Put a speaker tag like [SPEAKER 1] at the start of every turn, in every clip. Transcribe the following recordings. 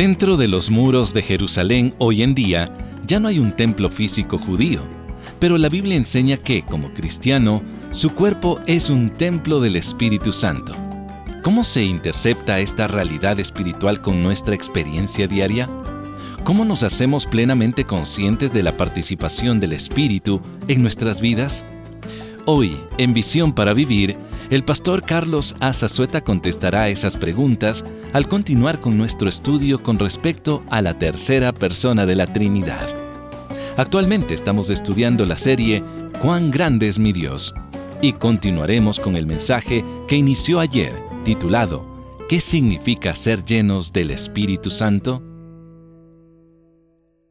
[SPEAKER 1] Dentro de los muros de Jerusalén hoy en día ya no hay un templo físico judío, pero la Biblia enseña que, como cristiano, su cuerpo es un templo del Espíritu Santo. ¿Cómo se intercepta esta realidad espiritual con nuestra experiencia diaria? ¿Cómo nos hacemos plenamente conscientes de la participación del Espíritu en nuestras vidas? Hoy, en Visión para Vivir, el pastor Carlos Azazueta contestará esas preguntas al continuar con nuestro estudio con respecto a la tercera persona de la Trinidad. Actualmente estamos estudiando la serie Cuán grande es mi Dios y continuaremos con el mensaje que inició ayer titulado ¿Qué significa ser llenos del Espíritu Santo?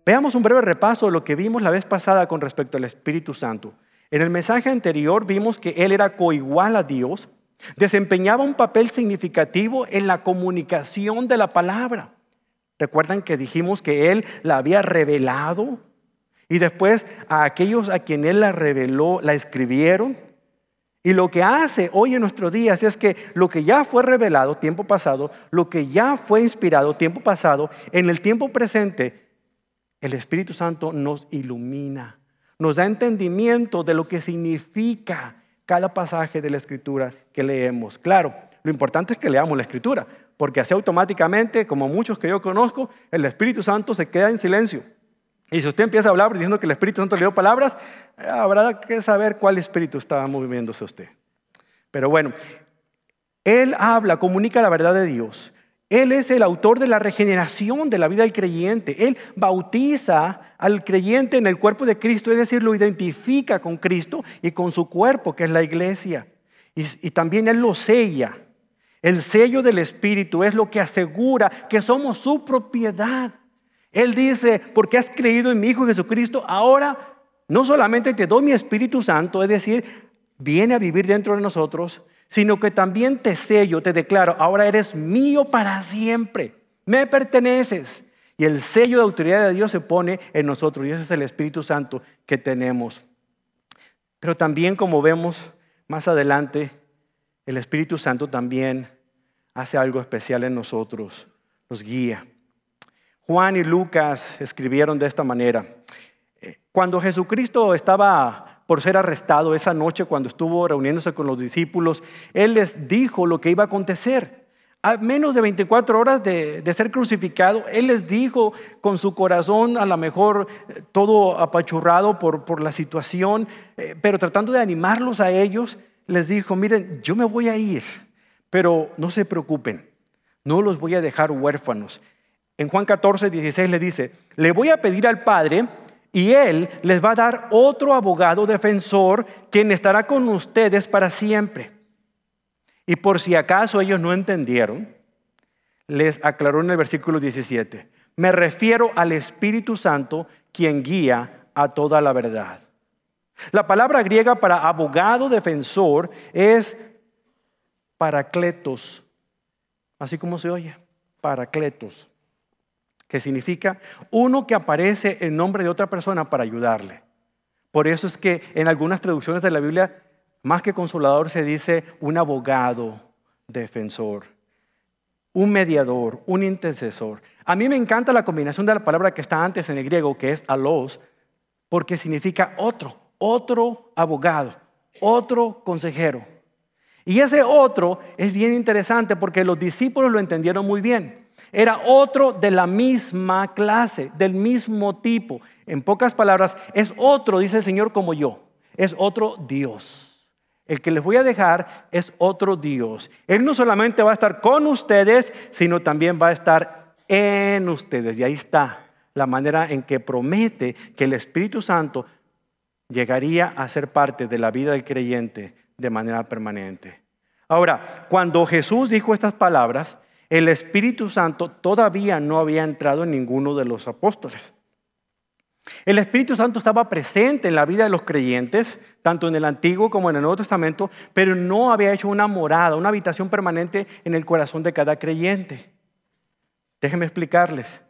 [SPEAKER 2] Veamos un breve repaso de lo que vimos la vez pasada con respecto al Espíritu Santo. En el mensaje anterior vimos que Él era coigual a Dios, desempeñaba un papel significativo en la comunicación de la palabra. Recuerdan que dijimos que Él la había revelado y después a aquellos a quien Él la reveló la escribieron. Y lo que hace hoy en nuestros días es que lo que ya fue revelado tiempo pasado, lo que ya fue inspirado tiempo pasado, en el tiempo presente, el Espíritu Santo nos ilumina nos da entendimiento de lo que significa cada pasaje de la escritura que leemos. Claro, lo importante es que leamos la escritura, porque así automáticamente, como muchos que yo conozco, el Espíritu Santo se queda en silencio. Y si usted empieza a hablar diciendo que el Espíritu Santo le dio palabras, habrá que saber cuál espíritu estaba moviéndose usted. Pero bueno, Él habla, comunica la verdad de Dios. Él es el autor de la regeneración de la vida del creyente. Él bautiza al creyente en el cuerpo de Cristo, es decir, lo identifica con Cristo y con su cuerpo, que es la iglesia. Y, también Él lo sella. El sello del Espíritu es lo que asegura que somos su propiedad. Él dice, porque has creído en mi Hijo Jesucristo, ahora no solamente te doy mi Espíritu Santo, es decir, viene a vivir dentro de nosotros, sino que también te sello, te declaro, ahora eres mío para siempre, me perteneces. Y el sello de autoridad de Dios se pone en nosotros y ese es el Espíritu Santo que tenemos. Pero también como vemos más adelante, el Espíritu Santo también hace algo especial en nosotros, nos guía. Juan y Lucas escribieron de esta manera. Eh, cuando Jesucristo estaba por ser arrestado esa noche cuando estuvo reuniéndose con los discípulos, Él les dijo lo que iba a acontecer. A menos de 24 horas de, ser crucificado, Él les dijo con su corazón a lo mejor eh, todo apachurrado por, la situación, eh, pero tratando de animarlos a ellos, les dijo, miren, yo me voy a ir, pero no se preocupen, no los voy a dejar huérfanos. En Juan 14, 16 le dice, le voy a pedir al Padre y Él les va a dar otro abogado defensor quien estará con ustedes para siempre. Y por si acaso ellos no entendieron, les aclaró en el versículo 17, me refiero al Espíritu Santo quien guía a toda la verdad. La palabra griega para abogado defensor es paracletos, así como se oye, paracletos que significa uno que aparece en nombre de otra persona para ayudarle. Por eso es que en algunas traducciones de la Biblia, más que consolador, se dice un abogado defensor, un mediador, un intercesor. A mí me encanta la combinación de la palabra que está antes en el griego, que es alos, porque significa otro, otro abogado, otro consejero. Y ese otro es bien interesante porque los discípulos lo entendieron muy bien. Era otro de la misma clase, del mismo tipo. En pocas palabras, es otro, dice el Señor, como yo. Es otro Dios. El que les voy a dejar es otro Dios. Él no solamente va a estar con ustedes, sino también va a estar en ustedes. Y ahí está la manera en que promete que el Espíritu Santo llegaría a ser parte de la vida del creyente de manera permanente. Ahora, cuando Jesús dijo estas palabras, el Espíritu Santo todavía no había entrado en ninguno de los apóstoles. El Espíritu Santo estaba presente en la vida de los creyentes, tanto en el Antiguo como en el Nuevo Testamento, pero no había hecho una morada, una habitación permanente en el corazón de cada creyente. Déjenme explicarles.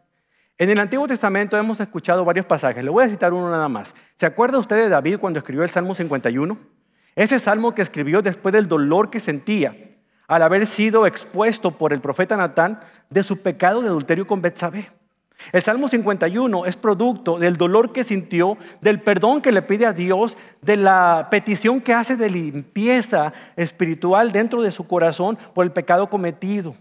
[SPEAKER 2] En el Antiguo Testamento hemos escuchado varios pasajes. Le voy a citar uno nada más. ¿Se acuerda usted de David cuando escribió el Salmo 51? Ese salmo que escribió después del dolor que sentía al haber sido expuesto por el profeta Natán de su pecado de adulterio con Betsabé. El Salmo 51 es producto del dolor que sintió, del perdón que le pide a Dios, de la petición que hace de limpieza espiritual dentro de su corazón por el pecado cometido.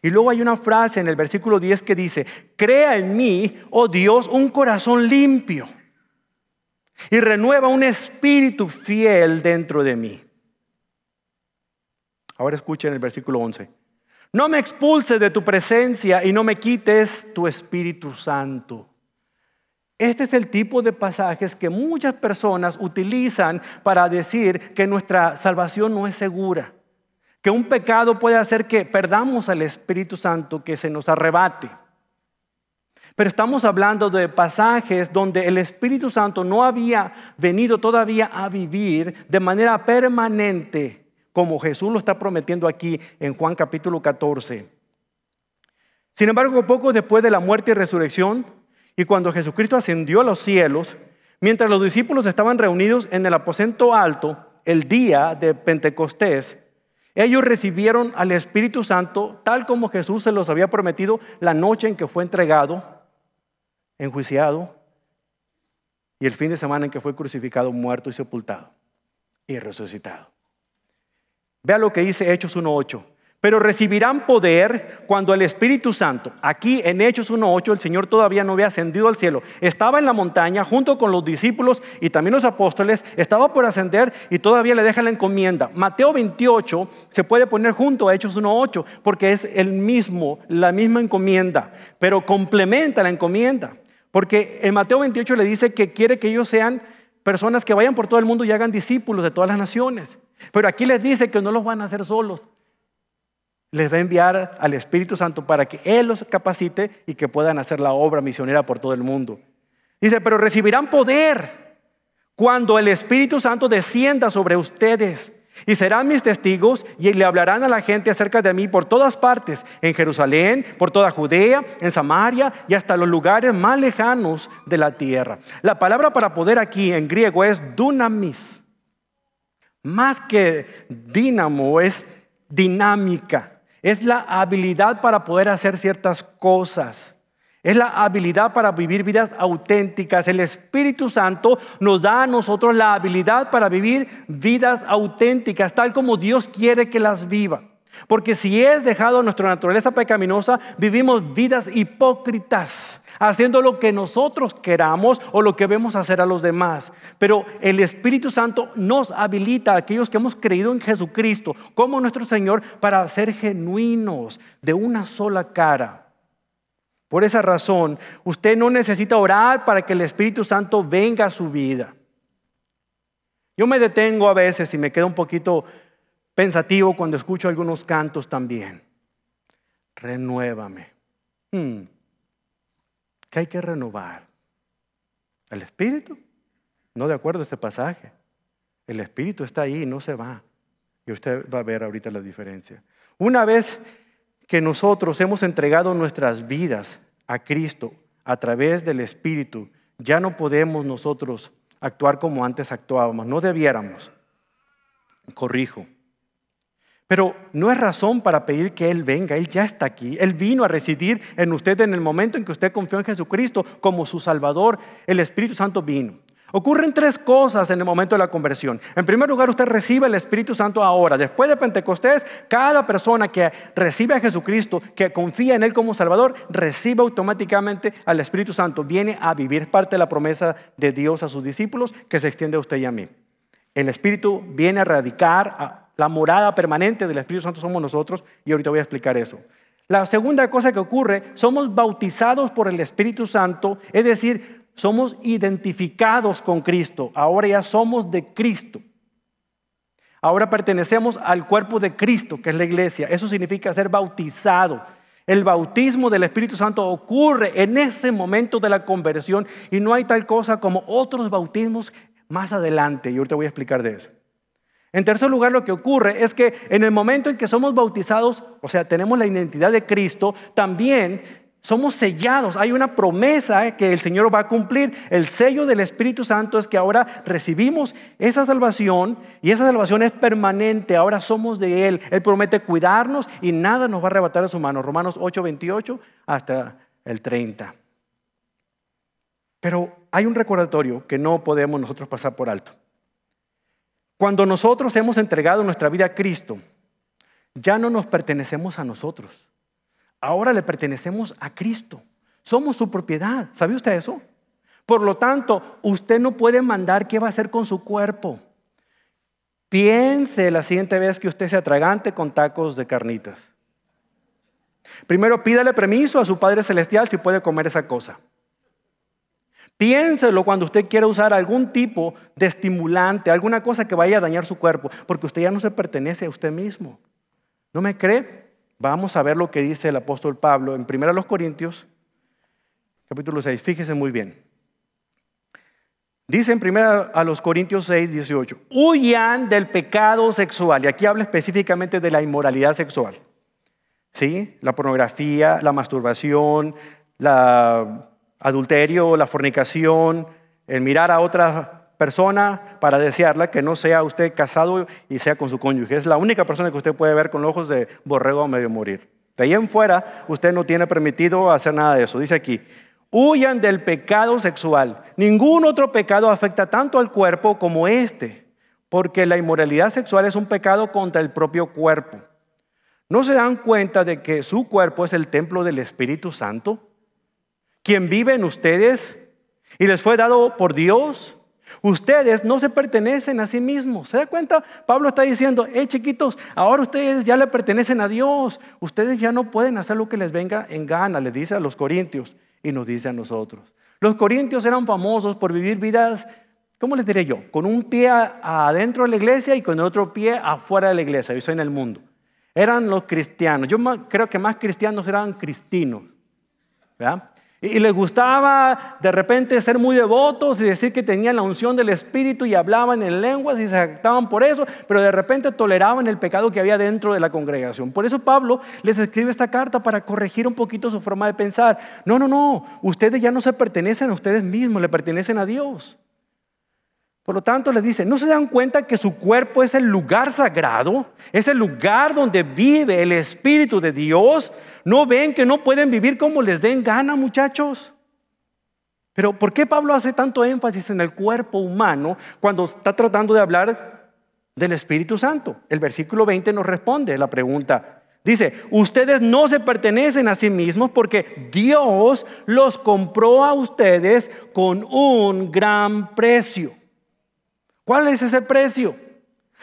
[SPEAKER 2] Y luego hay una frase en el versículo 10 que dice, crea en mí, oh Dios, un corazón limpio y renueva un espíritu fiel dentro de mí. Ahora escuchen el versículo 11. No me expulses de tu presencia y no me quites tu Espíritu Santo. Este es el tipo de pasajes que muchas personas utilizan para decir que nuestra salvación no es segura, que un pecado puede hacer que perdamos al Espíritu Santo, que se nos arrebate. Pero estamos hablando de pasajes donde el Espíritu Santo no había venido todavía a vivir de manera permanente como Jesús lo está prometiendo aquí en Juan capítulo 14. Sin embargo, poco después de la muerte y resurrección, y cuando Jesucristo ascendió a los cielos, mientras los discípulos estaban reunidos en el aposento alto, el día de Pentecostés, ellos recibieron al Espíritu Santo tal como Jesús se los había prometido la noche en que fue entregado, enjuiciado, y el fin de semana en que fue crucificado, muerto y sepultado y resucitado. Vea lo que dice Hechos 1.8. Pero recibirán poder cuando el Espíritu Santo, aquí en Hechos 1.8, el Señor todavía no había ascendido al cielo. Estaba en la montaña junto con los discípulos y también los apóstoles. Estaba por ascender y todavía le deja la encomienda. Mateo 28 se puede poner junto a Hechos 1.8 porque es el mismo, la misma encomienda, pero complementa la encomienda. Porque en Mateo 28 le dice que quiere que ellos sean personas que vayan por todo el mundo y hagan discípulos de todas las naciones. Pero aquí les dice que no los van a hacer solos. Les va a enviar al Espíritu Santo para que Él los capacite y que puedan hacer la obra misionera por todo el mundo. Dice, pero recibirán poder cuando el Espíritu Santo descienda sobre ustedes y serán mis testigos y le hablarán a la gente acerca de mí por todas partes, en Jerusalén, por toda Judea, en Samaria y hasta los lugares más lejanos de la tierra. La palabra para poder aquí en griego es dunamis. Más que dínamo, es dinámica. Es la habilidad para poder hacer ciertas cosas. Es la habilidad para vivir vidas auténticas. El Espíritu Santo nos da a nosotros la habilidad para vivir vidas auténticas, tal como Dios quiere que las viva. Porque si es dejado nuestra naturaleza pecaminosa, vivimos vidas hipócritas, haciendo lo que nosotros queramos o lo que vemos hacer a los demás. Pero el Espíritu Santo nos habilita a aquellos que hemos creído en Jesucristo como nuestro Señor para ser genuinos de una sola cara. Por esa razón, usted no necesita orar para que el Espíritu Santo venga a su vida. Yo me detengo a veces y me quedo un poquito pensativo cuando escucho algunos cantos también. Renuévame. Hmm. ¿Qué hay que renovar? ¿El espíritu? No de acuerdo a este pasaje. El espíritu está ahí no se va. Y usted va a ver ahorita la diferencia. Una vez que nosotros hemos entregado nuestras vidas a Cristo a través del espíritu, ya no podemos nosotros actuar como antes actuábamos. No debiéramos. Corrijo. Pero no es razón para pedir que Él venga, Él ya está aquí. Él vino a residir en usted en el momento en que usted confió en Jesucristo como su Salvador. El Espíritu Santo vino. Ocurren tres cosas en el momento de la conversión. En primer lugar, usted recibe el Espíritu Santo ahora. Después de Pentecostés, cada persona que recibe a Jesucristo, que confía en Él como Salvador, recibe automáticamente al Espíritu Santo. Viene a vivir parte de la promesa de Dios a sus discípulos que se extiende a usted y a mí. El Espíritu viene a radicar, la morada permanente del Espíritu Santo somos nosotros y ahorita voy a explicar eso. La segunda cosa que ocurre, somos bautizados por el Espíritu Santo, es decir, somos identificados con Cristo. Ahora ya somos de Cristo. Ahora pertenecemos al cuerpo de Cristo, que es la iglesia. Eso significa ser bautizado. El bautismo del Espíritu Santo ocurre en ese momento de la conversión y no hay tal cosa como otros bautismos más adelante. Y ahorita voy a explicar de eso. En tercer lugar, lo que ocurre es que en el momento en que somos bautizados, o sea, tenemos la identidad de Cristo, también somos sellados. Hay una promesa que el Señor va a cumplir. El sello del Espíritu Santo es que ahora recibimos esa salvación y esa salvación es permanente. Ahora somos de Él. Él promete cuidarnos y nada nos va a arrebatar de su mano. Romanos 8, 28 hasta el 30. Pero hay un recordatorio que no podemos nosotros pasar por alto. Cuando nosotros hemos entregado nuestra vida a Cristo, ya no nos pertenecemos a nosotros ahora le pertenecemos a Cristo. Somos su propiedad. ¿Sabe usted eso? Por lo tanto, usted no puede mandar qué va a hacer con su cuerpo. Piense la siguiente vez que usted se atragante con tacos de carnitas. Primero pídale permiso a su Padre Celestial si puede comer esa cosa. Piénselo cuando usted quiera usar algún tipo de estimulante, alguna cosa que vaya a dañar su cuerpo, porque usted ya no se pertenece a usted mismo. ¿No me cree? Vamos a ver lo que dice el apóstol Pablo en 1 Corintios, capítulo 6. Fíjese muy bien. Dice en 1 a los Corintios 6, 18, huyan del pecado sexual. Y aquí habla específicamente de la inmoralidad sexual. ¿Sí? La pornografía, la masturbación, la adulterio, la fornicación, el mirar a otra persona para desearla que no sea usted casado y sea con su cónyuge. Es la única persona que usted puede ver con ojos de borrego a medio morir. De ahí en fuera, usted no tiene permitido hacer nada de eso. Dice aquí, huyan del pecado sexual. Ningún otro pecado afecta tanto al cuerpo como este, porque la inmoralidad sexual es un pecado contra el propio cuerpo. ¿No se dan cuenta de que su cuerpo es el templo del Espíritu Santo? Quien vive en ustedes y les fue dado por Dios. Ustedes no se pertenecen a sí mismos. ¿Se da cuenta? Pablo está diciendo, hey chiquitos, ahora ustedes ya le pertenecen a Dios. Ustedes ya no pueden hacer lo que les venga en gana, le dice a los corintios y nos dice a nosotros. Los corintios eran famosos por vivir vidas, ¿cómo les diré yo? Con un pie adentro de la iglesia y con el otro pie afuera de la iglesia, eso en el mundo. Eran los cristianos. Yo creo que más cristianos eran cristinos. ¿verdad? Y les gustaba de repente ser muy devotos y decir que tenían la unción del Espíritu y hablaban en lenguas y se jactaban por eso, pero de repente toleraban el pecado que había dentro de la congregación. Por eso Pablo les escribe esta carta para corregir un poquito su forma de pensar. No, no, no, ustedes ya no se pertenecen a ustedes mismos, le pertenecen a Dios. Por lo tanto, les dice, ¿no se dan cuenta que su cuerpo es el lugar sagrado? Es el lugar donde vive el Espíritu de Dios. ¿No ven que no pueden vivir como les den gana, muchachos? Pero ¿por qué Pablo hace tanto énfasis en el cuerpo humano cuando está tratando de hablar del Espíritu Santo? El versículo 20 nos responde la pregunta. Dice, ustedes no se pertenecen a sí mismos porque Dios los compró a ustedes con un gran precio. ¿Cuál es ese precio?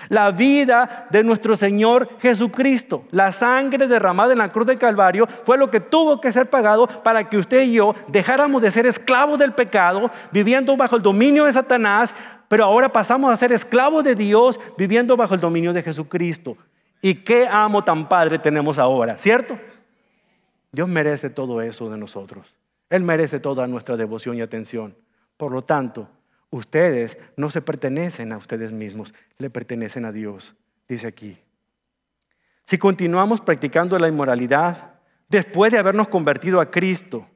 [SPEAKER 2] La vida de nuestro Señor Jesucristo, la sangre derramada en la cruz de Calvario, fue lo que tuvo que ser pagado para que usted y yo dejáramos de ser esclavos del pecado, viviendo bajo el dominio de Satanás, pero ahora pasamos a ser esclavos de Dios, viviendo bajo el dominio de Jesucristo. Y qué amo tan padre tenemos ahora, ¿cierto? Dios merece todo eso de nosotros. Él merece toda nuestra devoción y atención. Por lo tanto, Ustedes no se pertenecen a ustedes mismos, le pertenecen a Dios, dice aquí. Si continuamos practicando la inmoralidad, después de habernos convertido a Cristo,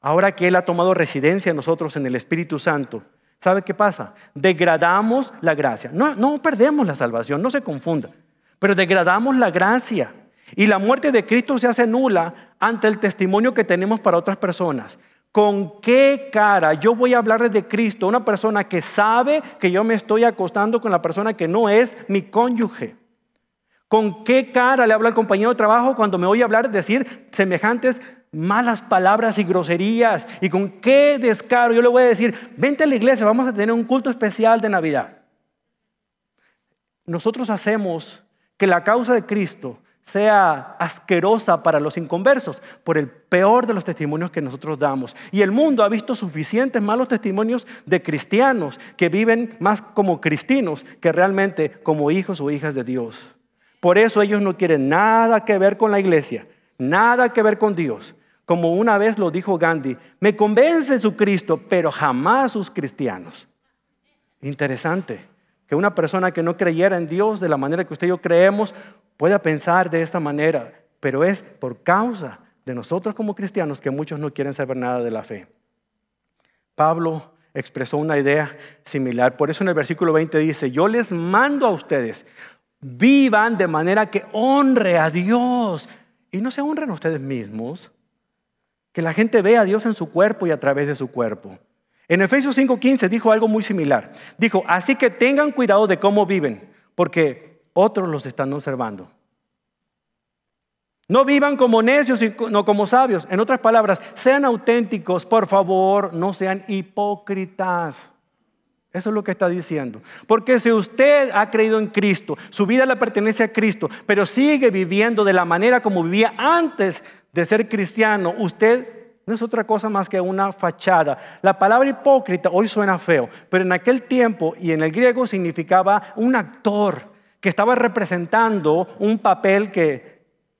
[SPEAKER 2] ahora que Él ha tomado residencia en nosotros en el Espíritu Santo, ¿sabe qué pasa? Degradamos la gracia. No, no perdemos la salvación, no se confunda, pero degradamos la gracia. Y la muerte de Cristo se hace nula ante el testimonio que tenemos para otras personas. ¿Con qué cara yo voy a hablarle de Cristo una persona que sabe que yo me estoy acostando con la persona que no es mi cónyuge? ¿Con qué cara le habla al compañero de trabajo cuando me oye hablar, decir semejantes malas palabras y groserías? ¿Y con qué descaro yo le voy a decir, vente a la iglesia, vamos a tener un culto especial de Navidad? Nosotros hacemos que la causa de Cristo sea asquerosa para los inconversos por el peor de los testimonios que nosotros damos. Y el mundo ha visto suficientes malos testimonios de cristianos que viven más como cristinos que realmente como hijos o hijas de Dios. Por eso ellos no quieren nada que ver con la iglesia, nada que ver con Dios. Como una vez lo dijo Gandhi, me convence su Cristo, pero jamás sus cristianos. Interesante que una persona que no creyera en Dios de la manera que usted y yo creemos pueda pensar de esta manera, pero es por causa de nosotros como cristianos que muchos no quieren saber nada de la fe. Pablo expresó una idea similar. Por eso en el versículo 20 dice, yo les mando a ustedes, vivan de manera que honre a Dios. Y no se honren a ustedes mismos. Que la gente vea a Dios en su cuerpo y a través de su cuerpo. En Efesios 5:15 dijo algo muy similar. Dijo, así que tengan cuidado de cómo viven, porque otros los están observando. No vivan como necios y no como sabios. En otras palabras, sean auténticos, por favor, no sean hipócritas. Eso es lo que está diciendo. Porque si usted ha creído en Cristo, su vida le pertenece a Cristo, pero sigue viviendo de la manera como vivía antes de ser cristiano, usted no es otra cosa más que una fachada. La palabra hipócrita hoy suena feo, pero en aquel tiempo y en el griego significaba un actor que estaba representando un papel que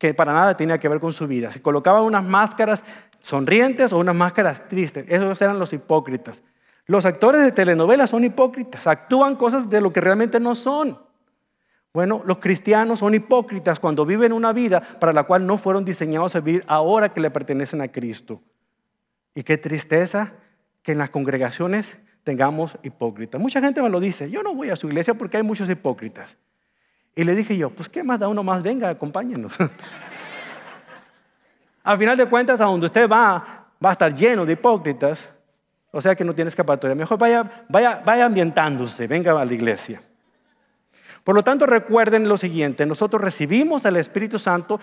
[SPEAKER 2] que para nada tenía que ver con su vida. Se colocaban unas máscaras sonrientes o unas máscaras tristes. Esos eran los hipócritas. Los actores de telenovelas son hipócritas, actúan cosas de lo que realmente no son. Bueno, los cristianos son hipócritas cuando viven una vida para la cual no fueron diseñados a vivir ahora que le pertenecen a Cristo. Y qué tristeza que en las congregaciones tengamos hipócritas. Mucha gente me lo dice, yo no voy a su iglesia porque hay muchos hipócritas. Y le dije yo, pues qué más da uno más, venga, acompáñenos. Al final de cuentas, a donde usted va, va a estar lleno de hipócritas, o sea que no tiene escapatoria. Mejor vaya, vaya, vaya ambientándose, venga a la iglesia. Por lo tanto, recuerden lo siguiente, nosotros recibimos al Espíritu Santo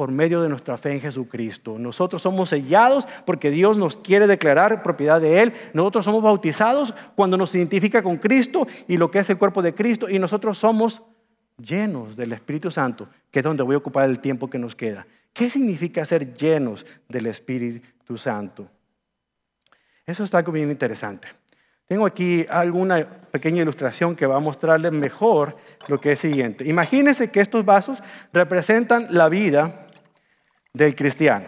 [SPEAKER 2] por medio de nuestra fe en Jesucristo. Nosotros somos sellados porque Dios nos quiere declarar propiedad de Él. Nosotros somos bautizados cuando nos identifica con Cristo y lo que es el cuerpo de Cristo. Y nosotros somos llenos del Espíritu Santo, que es donde voy a ocupar el tiempo que nos queda. ¿Qué significa ser llenos del Espíritu Santo? Eso está algo bien interesante. Tengo aquí alguna pequeña ilustración que va a mostrarles mejor lo que es siguiente. Imagínense que estos vasos representan la vida del cristiano.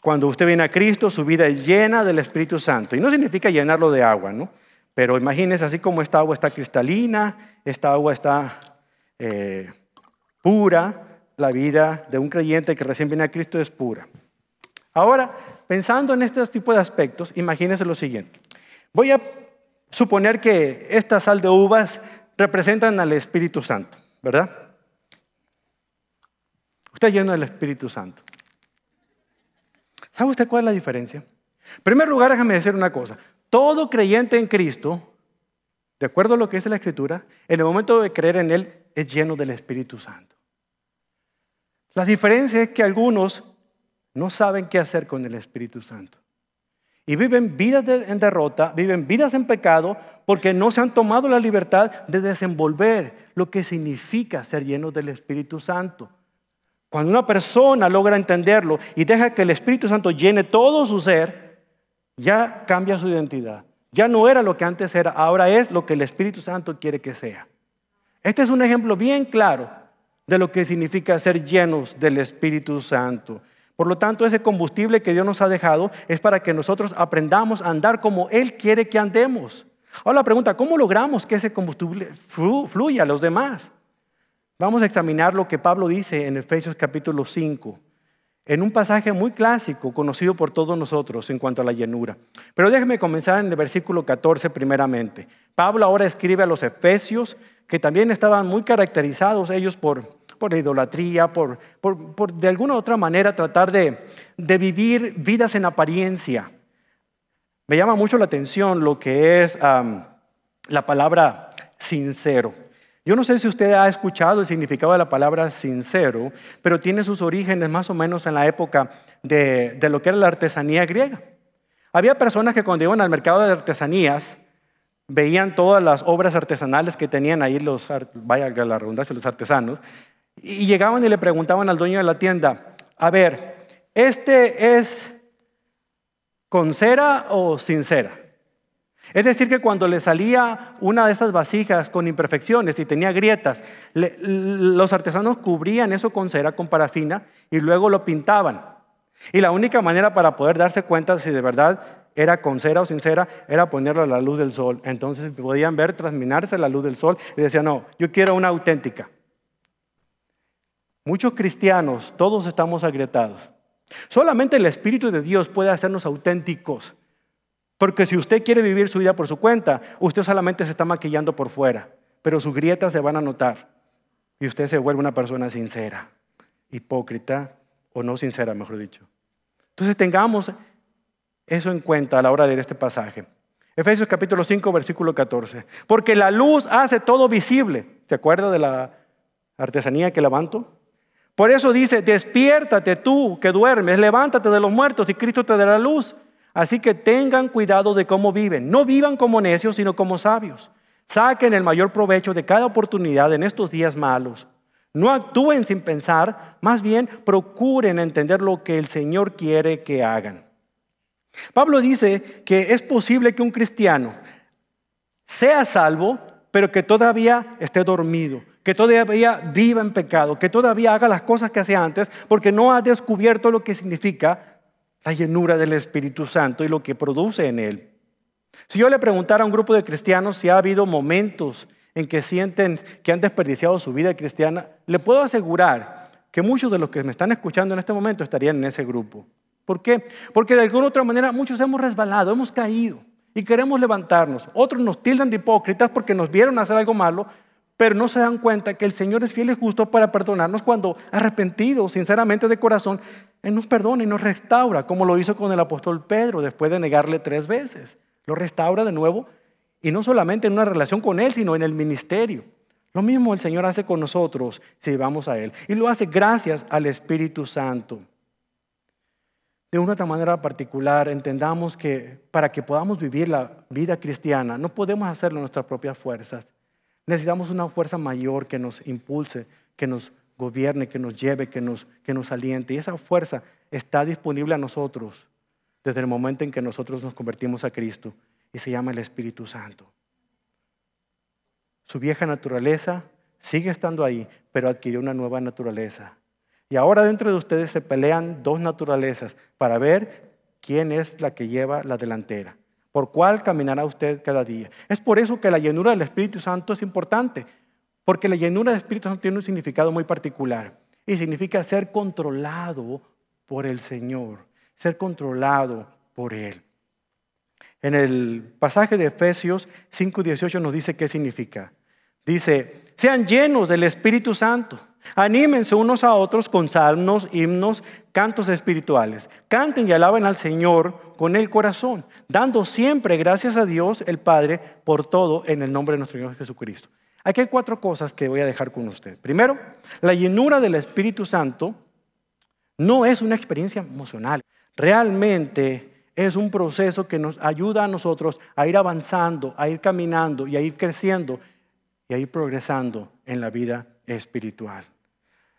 [SPEAKER 2] Cuando usted viene a Cristo, su vida es llena del Espíritu Santo. Y no significa llenarlo de agua, ¿no? Pero imagínense así como esta agua está cristalina, esta agua está eh, pura, la vida de un creyente que recién viene a Cristo es pura. Ahora, pensando en estos tipos de aspectos, imagínense lo siguiente. Voy a suponer que esta sal de uvas representan al Espíritu Santo, ¿verdad? Usted lleno del Espíritu Santo. ¿Sabe usted cuál es la diferencia? En primer lugar, déjame decir una cosa. Todo creyente en Cristo, de acuerdo a lo que dice la Escritura, en el momento de creer en Él, es lleno del Espíritu Santo. La diferencia es que algunos no saben qué hacer con el Espíritu Santo. Y viven vidas en derrota, viven vidas en pecado, porque no se han tomado la libertad de desenvolver lo que significa ser lleno del Espíritu Santo. Cuando una persona logra entenderlo y deja que el Espíritu Santo llene todo su ser, ya cambia su identidad. Ya no era lo que antes era, ahora es lo que el Espíritu Santo quiere que sea. Este es un ejemplo bien claro de lo que significa ser llenos del Espíritu Santo. Por lo tanto, ese combustible que Dios nos ha dejado es para que nosotros aprendamos a andar como Él quiere que andemos. Ahora la pregunta, ¿cómo logramos que ese combustible fluya a los demás? Vamos a examinar lo que Pablo dice en Efesios capítulo 5, en un pasaje muy clásico, conocido por todos nosotros en cuanto a la llenura. Pero déjeme comenzar en el versículo 14 primeramente. Pablo ahora escribe a los Efesios que también estaban muy caracterizados ellos por, la idolatría, por, de alguna u otra manera tratar de vivir vidas en apariencia. Me llama mucho la atención lo que es la palabra sincero. Yo no sé si usted ha escuchado el significado de la palabra sincero, pero tiene sus orígenes más o menos en la época de, lo que era la artesanía griega. Había personas que cuando iban al mercado de artesanías, veían todas las obras artesanales que tenían ahí los, vaya la redundancia, los artesanos, y llegaban y le preguntaban al dueño de la tienda, a ver, ¿este es con cera o sin cera? Es decir, que cuando le salía una de esas vasijas con imperfecciones y tenía grietas, los artesanos cubrían eso con cera, con parafina, y luego lo pintaban. Y la única manera para poder darse cuenta si de verdad era con cera o sin cera, era ponerlo a la luz del sol. Entonces podían ver transminarse la luz del sol y decían, no, yo quiero una auténtica. Muchos cristianos, todos estamos agrietados. Solamente el Espíritu de Dios puede hacernos auténticos. Porque si usted quiere vivir su vida por su cuenta, usted solamente se está maquillando por fuera, pero sus grietas se van a notar y usted se vuelve una persona sincera, hipócrita o no sincera, mejor dicho. Entonces tengamos eso en cuenta a la hora de leer este pasaje. Efesios capítulo 5, versículo 14. Porque la luz hace todo visible. ¿Se acuerda de la artesanía que levanto? Por eso dice, despiértate tú que duermes, levántate de los muertos y Cristo te dará luz. Así que tengan cuidado de cómo viven. No vivan como necios, sino como sabios. Saquen el mayor provecho de cada oportunidad en estos días malos. No actúen sin pensar, más bien procuren entender lo que el Señor quiere que hagan. Pablo dice que es posible que un cristiano sea salvo, pero que todavía esté dormido, que todavía viva en pecado, que todavía haga las cosas que hacía antes, porque no ha descubierto lo que significa la llenura del Espíritu Santo y lo que produce en él. Si yo le preguntara a un grupo de cristianos si ha habido momentos en que sienten que han desperdiciado su vida cristiana, le puedo asegurar que muchos de los que me están escuchando en este momento estarían en ese grupo. ¿Por qué? Porque de alguna otra manera muchos hemos resbalado, hemos caído y queremos levantarnos. Otros nos tildan de hipócritas porque nos vieron hacer algo malo, pero no se dan cuenta que el Señor es fiel y justo para perdonarnos cuando arrepentidos, sinceramente de corazón, Él nos perdona y nos restaura, como lo hizo con el apóstol Pedro después de negarle tres veces. Lo restaura de nuevo y no solamente en una relación con Él, sino en el ministerio. Lo mismo el Señor hace con nosotros si vamos a Él. Y lo hace gracias al Espíritu Santo. De una manera particular, entendamos que para que podamos vivir la vida cristiana, no podemos hacerlo en nuestras propias fuerzas. Necesitamos una fuerza mayor que nos impulse, que nos gobierne, que nos lleve, que nos, que nos aliente. Y esa fuerza está disponible a nosotros desde el momento en que nosotros nos convertimos a Cristo y se llama el Espíritu Santo. Su vieja naturaleza sigue estando ahí, pero adquirió una nueva naturaleza. Y ahora dentro de ustedes se pelean dos naturalezas para ver quién es la que lleva la delantera por cuál caminará usted cada día. Es por eso que la llenura del Espíritu Santo es importante, porque la llenura del Espíritu Santo tiene un significado muy particular y significa ser controlado por el Señor, ser controlado por Él. En el pasaje de Efesios 5:18 nos dice qué significa. Dice, sean llenos del Espíritu Santo. Anímense unos a otros con salmos, himnos, cantos espirituales. Canten y alaben al Señor con el corazón, dando siempre gracias a Dios el Padre por todo en el nombre de nuestro Señor Jesucristo. Aquí hay cuatro cosas que voy a dejar con usted. Primero, la llenura del Espíritu Santo no es una experiencia emocional. Realmente es un proceso que nos ayuda a nosotros a ir avanzando, a ir caminando y a ir creciendo y a ir progresando en la vida espiritual.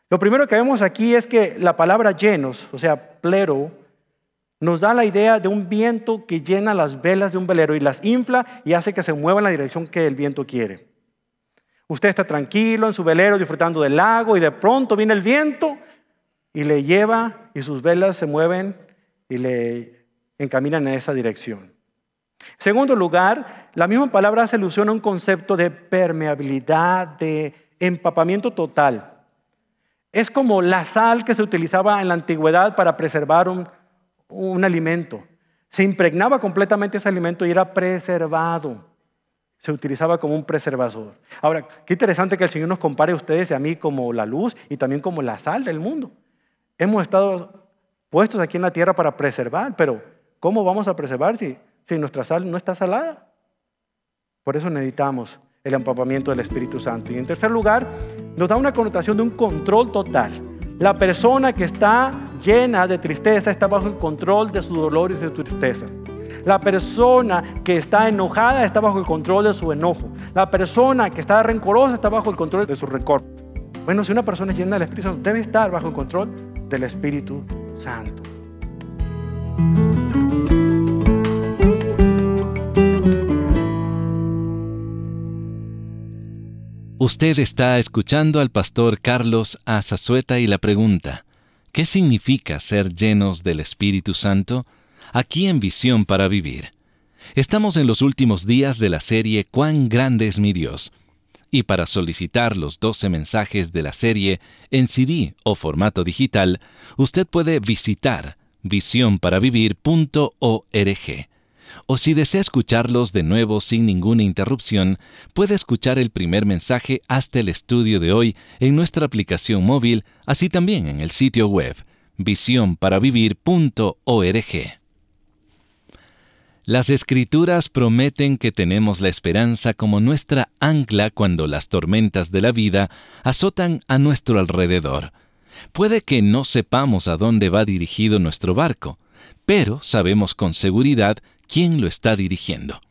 [SPEAKER 2] Lo primero que vemos aquí es que la palabra llenos, o sea, plero, nos da la idea de un viento que llena las velas de un velero y las infla y hace que se mueva en la dirección que el viento quiere. Usted está tranquilo en su velero disfrutando del lago y de pronto viene el viento y le lleva y sus velas se mueven y le encaminan en esa dirección. segundo lugar, la misma palabra hace alusión a un concepto de permeabilidad, de empapamiento total. Es como la sal que se utilizaba en la antigüedad para preservar un, alimento. Se impregnaba completamente ese alimento y era preservado. Se utilizaba como un preservador. Ahora, qué interesante que el Señor nos compare a ustedes y a mí como la luz y también como la sal del mundo. Hemos estado puestos aquí en la tierra para preservar, pero ¿cómo vamos a preservar si, si nuestra sal no está salada? Por eso necesitamos el empapamiento del Espíritu Santo. Y en tercer lugar, nos da una connotación de un control total. La persona que está llena de tristeza está bajo el control de su dolor y de su tristeza. La persona que está enojada está bajo el control de su enojo. La persona que está rencorosa está bajo el control de su rencor. Bueno, si una persona es llena del Espíritu Santo, debe estar bajo el control del Espíritu Santo.
[SPEAKER 1] Usted está escuchando al pastor Carlos Azazueta y la pregunta, ¿qué significa ser llenos del Espíritu Santo? Aquí en Visión para Vivir. Estamos en los últimos días de la serie Cuán grande es mi Dios. Y para solicitar los 12 mensajes de la serie en CD o formato digital, usted puede visitar visionparavivir.org. O si desea escucharlos de nuevo sin ninguna interrupción, puede escuchar el primer mensaje hasta el estudio de hoy en nuestra aplicación móvil, así también en el sitio web visionparavivir.org. Las escrituras prometen que tenemos la esperanza como nuestra ancla cuando las tormentas de la vida azotan a nuestro alrededor. Puede que no sepamos a dónde va dirigido nuestro barco, pero sabemos con seguridad quién lo está dirigiendo.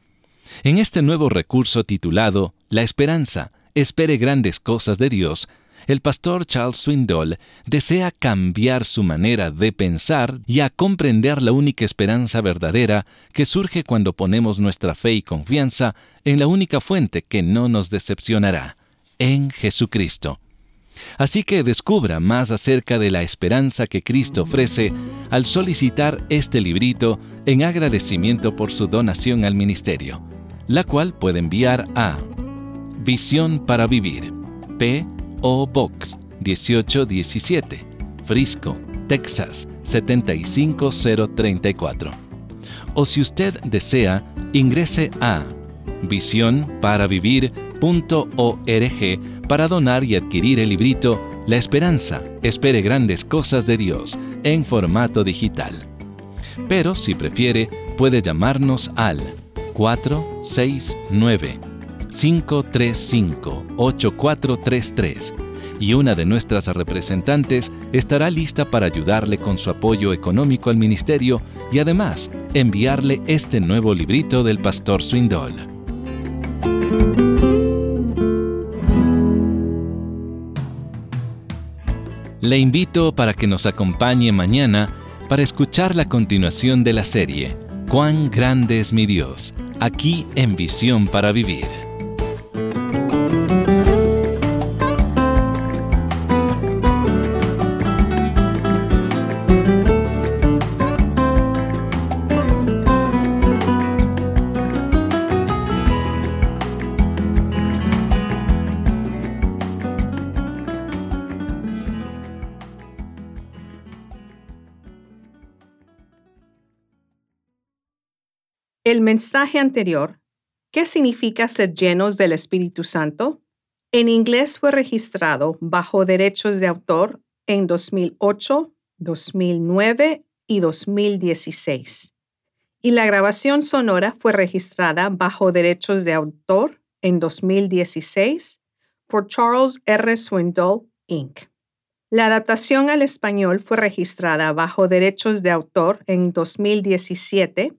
[SPEAKER 1] En este nuevo recurso titulado La esperanza, espere grandes cosas de Dios, el pastor Charles Swindoll desea cambiar su manera de pensar y a comprender la única esperanza verdadera que surge cuando ponemos nuestra fe y confianza en la única fuente que no nos decepcionará, en Jesucristo. Así que descubra más acerca de la esperanza que Cristo ofrece al solicitar este librito en agradecimiento por su donación al ministerio, la cual puede enviar a Visión para Vivir, P. O Box 1817, Frisco, Texas 75034. O si usted desea, ingrese a visionparavivir.org para donar y adquirir el librito La Esperanza, espere grandes cosas de Dios en formato digital. Pero si prefiere, puede llamarnos al 469 535-8433 y una de nuestras representantes estará lista para ayudarle con su apoyo económico al ministerio y además enviarle este nuevo librito del pastor Swindoll. Le invito para que nos acompañe mañana para escuchar la continuación de la serie Cuán grande es mi Dios, aquí en Visión para Vivir.
[SPEAKER 3] El mensaje anterior, ¿qué significa ser llenos del Espíritu Santo? En inglés fue registrado bajo derechos de autor en 2008, 2009 y 2016. Y la grabación sonora fue registrada bajo derechos de autor en 2016 por Charles R. Swindoll, Inc. La adaptación al español fue registrada bajo derechos de autor en 2017